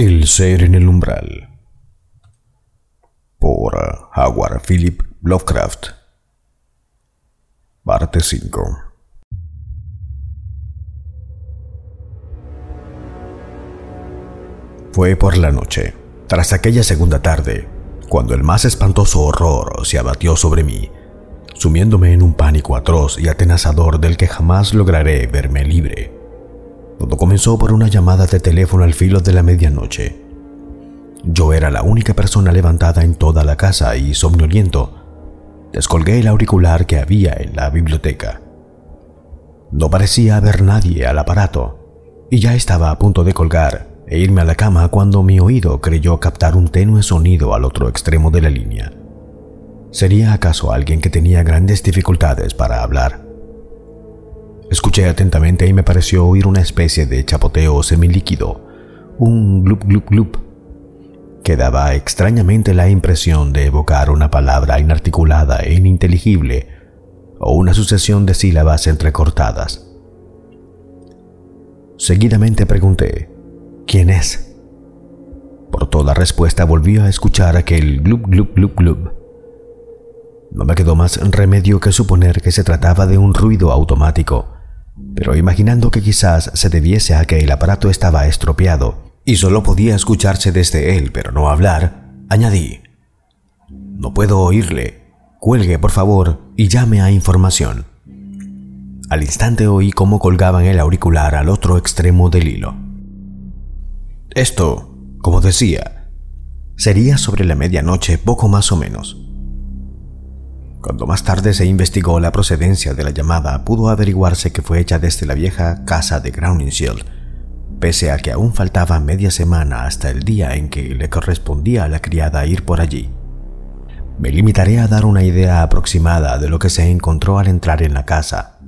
El ser en el umbral. Por Howard Philip Lovecraft. Parte 5. Fue por la noche, tras aquella segunda tarde, cuando el más espantoso horror se abatió sobre mí, sumiéndome en un pánico atroz y atenazador del que jamás lograré verme libre. Todo comenzó por una llamada de teléfono al filo de la medianoche. Yo era la única persona levantada en toda la casa y somnoliento. Descolgué el auricular que había en la biblioteca. No parecía haber nadie al aparato, y ya estaba a punto de colgar e irme a la cama cuando mi oído creyó captar un tenue sonido al otro extremo de la línea. ¿Sería acaso alguien que tenía grandes dificultades para hablar? Escuché atentamente y me pareció oír una especie de chapoteo semilíquido, un glup glup glup, que daba extrañamente la impresión de evocar una palabra inarticulada e ininteligible o una sucesión de sílabas entrecortadas. Seguidamente pregunté, ¿quién es? Por toda respuesta volví a escuchar aquel glup glup glup glup no me quedó más remedio que suponer que se trataba de un ruido automático, pero imaginando que quizás se debiese a que el aparato estaba estropeado y solo podía escucharse desde él pero no hablar, añadí, No puedo oírle, cuelgue por favor y llame a información. Al instante oí cómo colgaban el auricular al otro extremo del hilo. Esto, como decía, sería sobre la medianoche poco más o menos. Cuando más tarde se investigó la procedencia de la llamada, pudo averiguarse que fue hecha desde la vieja casa de Crowningshield, pese a que aún faltaba media semana hasta el día en que le correspondía a la criada ir por allí. Me limitaré a dar una idea aproximada de lo que se encontró al entrar en la casa.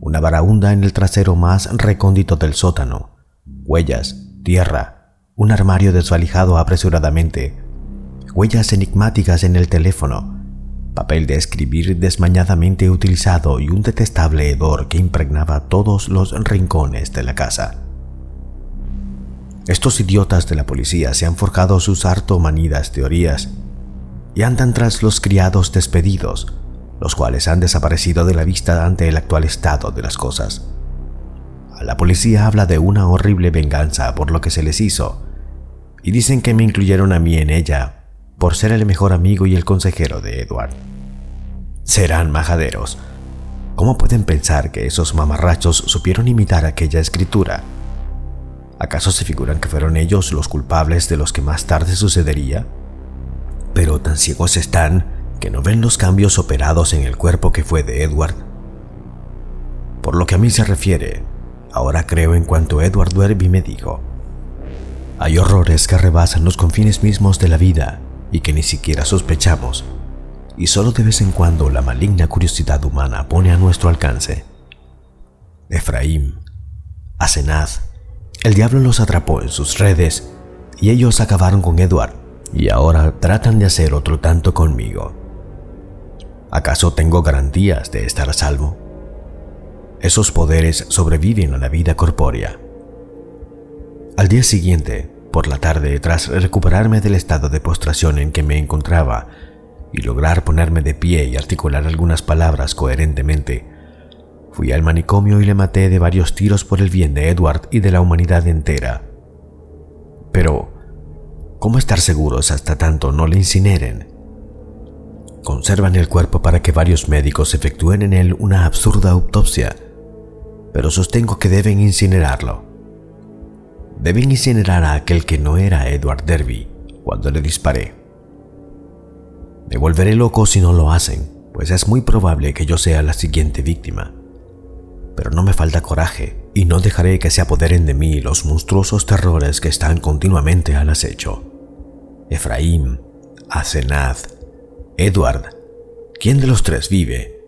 Una baraunda en el trasero más recóndito del sótano, huellas, tierra, un armario desvalijado apresuradamente, huellas enigmáticas en el teléfono, papel de escribir desmañadamente utilizado y un detestable hedor que impregnaba todos los rincones de la casa. Estos idiotas de la policía se han forjado sus harto manidas teorías y andan tras los criados despedidos, los cuales han desaparecido de la vista ante el actual estado de las cosas. La policía habla de una horrible venganza por lo que se les hizo, y dicen que me incluyeron a mí en ella por ser el mejor amigo y el consejero de Edward. Serán majaderos. ¿Cómo pueden pensar que esos mamarrachos supieron imitar aquella escritura? ¿Acaso se figuran que fueron ellos los culpables de los que más tarde sucedería? Pero tan ciegos están que no ven los cambios operados en el cuerpo que fue de Edward. Por lo que a mí se refiere, ahora creo en cuanto Edward Derby me dijo. Hay horrores que rebasan los confines mismos de la vida y que ni siquiera sospechamos, y solo de vez en cuando la maligna curiosidad humana pone a nuestro alcance. Efraín, Asenaz, el diablo los atrapó en sus redes y ellos acabaron con Edward y ahora tratan de hacer otro tanto conmigo. ¿Acaso tengo garantías de estar a salvo? Esos poderes sobreviven a la vida corpórea. Al día siguiente, por la tarde, tras recuperarme del estado de postración en que me encontraba y lograr ponerme de pie y articular algunas palabras coherentemente, fui al manicomio y le maté de varios tiros por el bien de Edward y de la humanidad entera. Pero, ¿cómo estar seguros hasta tanto no le incineren? Conservan el cuerpo para que varios médicos efectúen en él una absurda autopsia, pero sostengo que deben incinerarlo deben incinerar a aquel que no era Edward Derby cuando le disparé. Me volveré loco si no lo hacen, pues es muy probable que yo sea la siguiente víctima. Pero no me falta coraje y no dejaré que se apoderen de mí los monstruosos terrores que están continuamente al acecho. Efraín, Asenaz, Edward, ¿quién de los tres vive?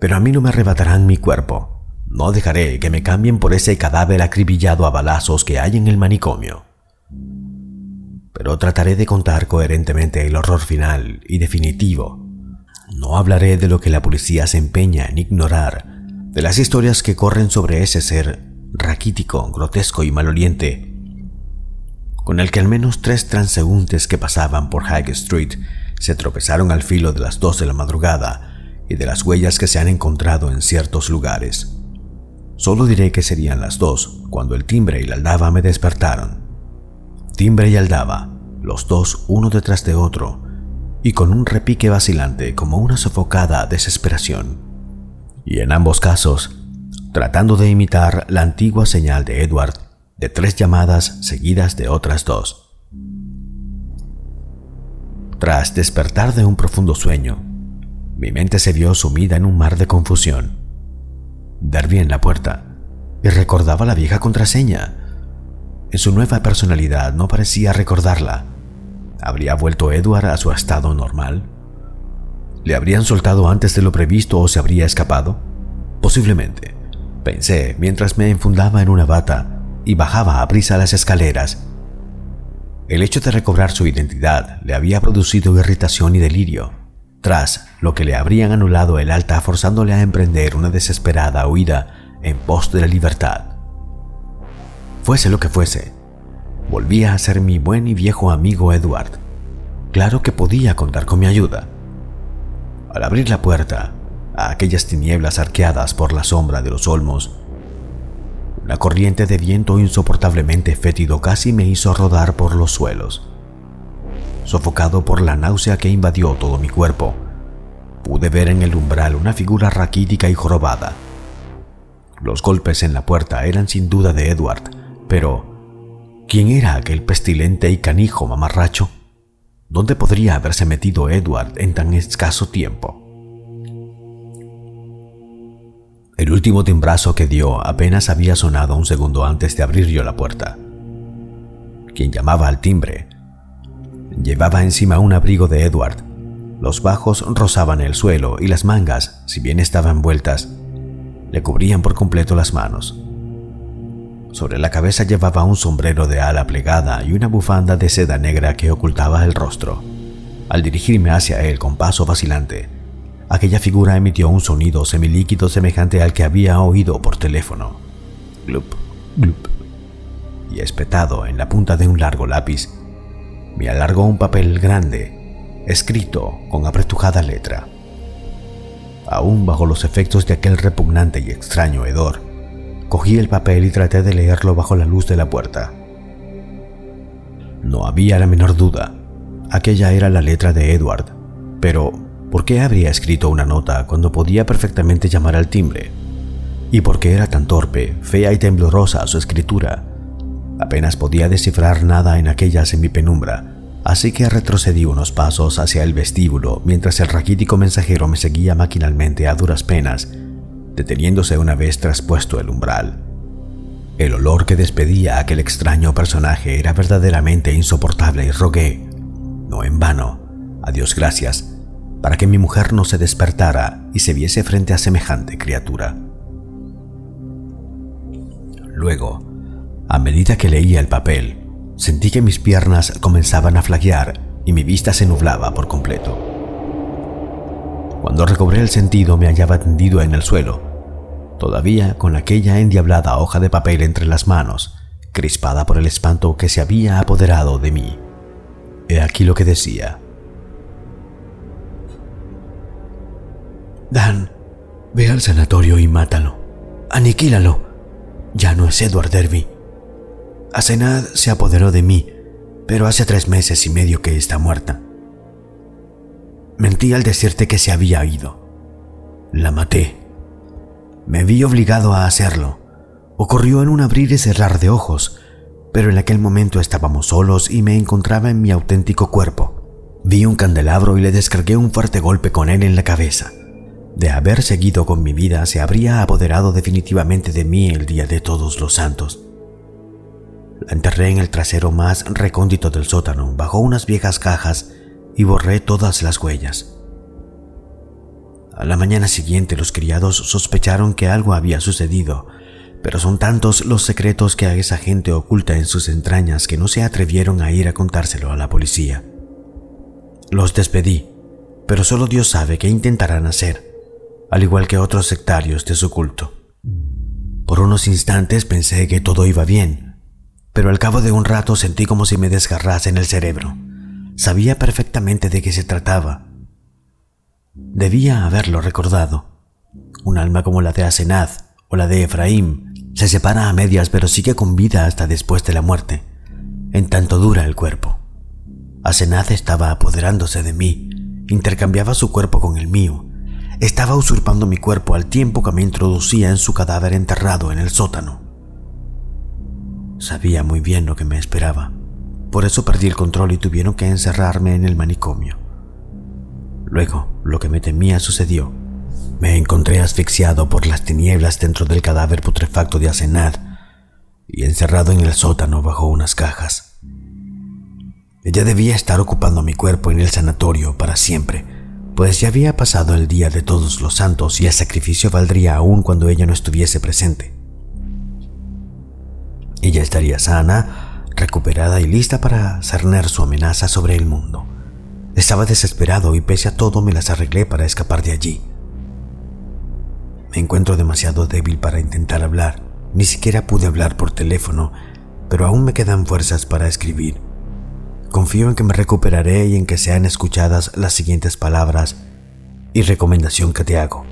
Pero a mí no me arrebatarán mi cuerpo no dejaré que me cambien por ese cadáver acribillado a balazos que hay en el manicomio. Pero trataré de contar coherentemente el horror final y definitivo. No hablaré de lo que la policía se empeña en ignorar, de las historias que corren sobre ese ser raquítico, grotesco y maloliente. con el que al menos tres transeúntes que pasaban por High Street se tropezaron al filo de las dos de la madrugada y de las huellas que se han encontrado en ciertos lugares. Solo diré que serían las dos cuando el timbre y la aldaba me despertaron. Timbre y aldaba, los dos uno detrás de otro, y con un repique vacilante como una sofocada desesperación. Y en ambos casos, tratando de imitar la antigua señal de Edward de tres llamadas seguidas de otras dos. Tras despertar de un profundo sueño, mi mente se vio sumida en un mar de confusión. Dar bien la puerta y recordaba la vieja contraseña. En su nueva personalidad no parecía recordarla. ¿Habría vuelto Edward a su estado normal? ¿Le habrían soltado antes de lo previsto o se habría escapado? Posiblemente, pensé mientras me enfundaba en una bata y bajaba a prisa las escaleras. El hecho de recobrar su identidad le había producido irritación y delirio tras lo que le habrían anulado el alta forzándole a emprender una desesperada huida en pos de la libertad. Fuese lo que fuese, volvía a ser mi buen y viejo amigo Edward. Claro que podía contar con mi ayuda. Al abrir la puerta a aquellas tinieblas arqueadas por la sombra de los olmos, una corriente de viento insoportablemente fétido casi me hizo rodar por los suelos sofocado por la náusea que invadió todo mi cuerpo. Pude ver en el umbral una figura raquítica y jorobada. Los golpes en la puerta eran sin duda de Edward, pero ¿quién era aquel pestilente y canijo mamarracho? ¿Dónde podría haberse metido Edward en tan escaso tiempo? El último timbrazo que dio apenas había sonado un segundo antes de abrir yo la puerta. Quien llamaba al timbre Llevaba encima un abrigo de Edward. Los bajos rozaban el suelo y las mangas, si bien estaban vueltas, le cubrían por completo las manos. Sobre la cabeza llevaba un sombrero de ala plegada y una bufanda de seda negra que ocultaba el rostro. Al dirigirme hacia él con paso vacilante, aquella figura emitió un sonido semilíquido semejante al que había oído por teléfono. Glup, glup. Y espetado en la punta de un largo lápiz, me alargó un papel grande, escrito con apretujada letra. Aún bajo los efectos de aquel repugnante y extraño hedor, cogí el papel y traté de leerlo bajo la luz de la puerta. No había la menor duda, aquella era la letra de Edward, pero ¿por qué habría escrito una nota cuando podía perfectamente llamar al timbre? ¿Y por qué era tan torpe, fea y temblorosa su escritura? Apenas podía descifrar nada en aquella semipenumbra, así que retrocedí unos pasos hacia el vestíbulo mientras el raquítico mensajero me seguía maquinalmente a duras penas, deteniéndose una vez traspuesto el umbral. El olor que despedía aquel extraño personaje era verdaderamente insoportable y rogué, no en vano, a Dios gracias, para que mi mujer no se despertara y se viese frente a semejante criatura. Luego, a medida que leía el papel, sentí que mis piernas comenzaban a flaquear y mi vista se nublaba por completo. Cuando recobré el sentido me hallaba tendido en el suelo, todavía con aquella endiablada hoja de papel entre las manos, crispada por el espanto que se había apoderado de mí. He aquí lo que decía. Dan, ve al sanatorio y mátalo. Aniquílalo. Ya no es Edward Derby. Asenad se apoderó de mí, pero hace tres meses y medio que está muerta. Mentí al decirte que se había ido. La maté. Me vi obligado a hacerlo. Ocurrió en un abrir y cerrar de ojos, pero en aquel momento estábamos solos y me encontraba en mi auténtico cuerpo. Vi un candelabro y le descargué un fuerte golpe con él en la cabeza. De haber seguido con mi vida, se habría apoderado definitivamente de mí el día de todos los santos. Enterré en el trasero más recóndito del sótano, bajo unas viejas cajas, y borré todas las huellas. A la mañana siguiente los criados sospecharon que algo había sucedido, pero son tantos los secretos que a esa gente oculta en sus entrañas que no se atrevieron a ir a contárselo a la policía. Los despedí, pero solo Dios sabe qué intentarán hacer, al igual que otros sectarios de su culto. Por unos instantes pensé que todo iba bien, pero al cabo de un rato sentí como si me desgarrase en el cerebro. Sabía perfectamente de qué se trataba. Debía haberlo recordado. Un alma como la de Asenaz o la de Efraín se separa a medias pero sigue con vida hasta después de la muerte, en tanto dura el cuerpo. Asenaz estaba apoderándose de mí, intercambiaba su cuerpo con el mío, estaba usurpando mi cuerpo al tiempo que me introducía en su cadáver enterrado en el sótano. Sabía muy bien lo que me esperaba. Por eso perdí el control y tuvieron que encerrarme en el manicomio. Luego, lo que me temía sucedió. Me encontré asfixiado por las tinieblas dentro del cadáver putrefacto de Asenad y encerrado en el sótano bajo unas cajas. Ella debía estar ocupando mi cuerpo en el sanatorio para siempre, pues ya había pasado el día de todos los santos y el sacrificio valdría aún cuando ella no estuviese presente. Ella estaría sana, recuperada y lista para cerner su amenaza sobre el mundo. Estaba desesperado y pese a todo me las arreglé para escapar de allí. Me encuentro demasiado débil para intentar hablar. Ni siquiera pude hablar por teléfono, pero aún me quedan fuerzas para escribir. Confío en que me recuperaré y en que sean escuchadas las siguientes palabras y recomendación que te hago.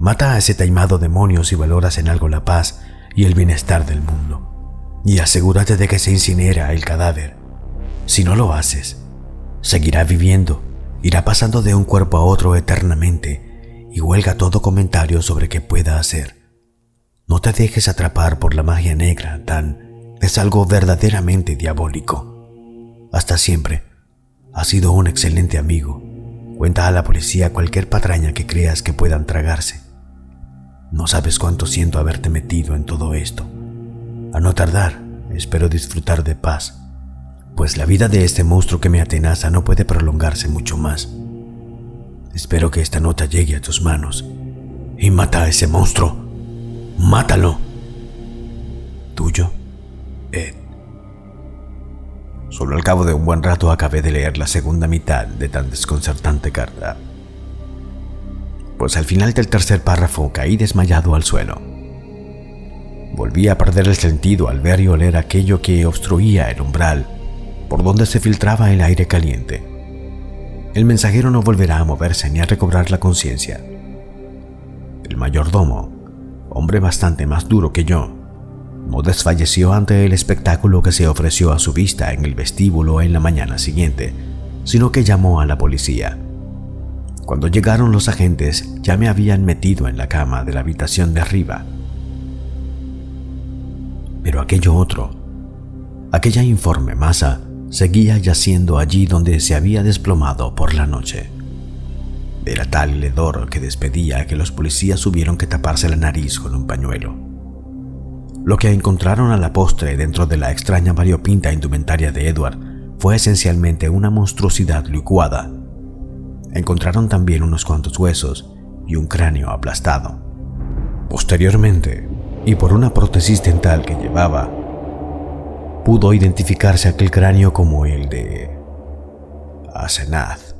Mata a ese taimado demonio si valoras en algo la paz y el bienestar del mundo y asegúrate de que se incinera el cadáver. Si no lo haces, seguirá viviendo, irá pasando de un cuerpo a otro eternamente y huelga todo comentario sobre qué pueda hacer. No te dejes atrapar por la magia negra, tan es algo verdaderamente diabólico. Hasta siempre. Has sido un excelente amigo. Cuenta a la policía cualquier patraña que creas que puedan tragarse. No sabes cuánto siento haberte metido en todo esto. A no tardar, espero disfrutar de paz, pues la vida de este monstruo que me atenaza no puede prolongarse mucho más. Espero que esta nota llegue a tus manos y mata a ese monstruo. Mátalo. Tuyo, Ed. Solo al cabo de un buen rato acabé de leer la segunda mitad de tan desconcertante carta. Pues al final del tercer párrafo caí desmayado al suelo. Volví a perder el sentido al ver y oler aquello que obstruía el umbral, por donde se filtraba el aire caliente. El mensajero no volverá a moverse ni a recobrar la conciencia. El mayordomo, hombre bastante más duro que yo, no desfalleció ante el espectáculo que se ofreció a su vista en el vestíbulo en la mañana siguiente, sino que llamó a la policía. Cuando llegaron los agentes ya me habían metido en la cama de la habitación de arriba pero aquello otro, aquella informe masa, seguía yaciendo allí donde se había desplomado por la noche. Era tal el hedor que despedía que los policías tuvieron que taparse la nariz con un pañuelo. Lo que encontraron a la postre dentro de la extraña variopinta indumentaria de Edward fue esencialmente una monstruosidad licuada. Encontraron también unos cuantos huesos y un cráneo aplastado. Posteriormente, y por una prótesis dental que llevaba, pudo identificarse aquel cráneo como el de Asenaz.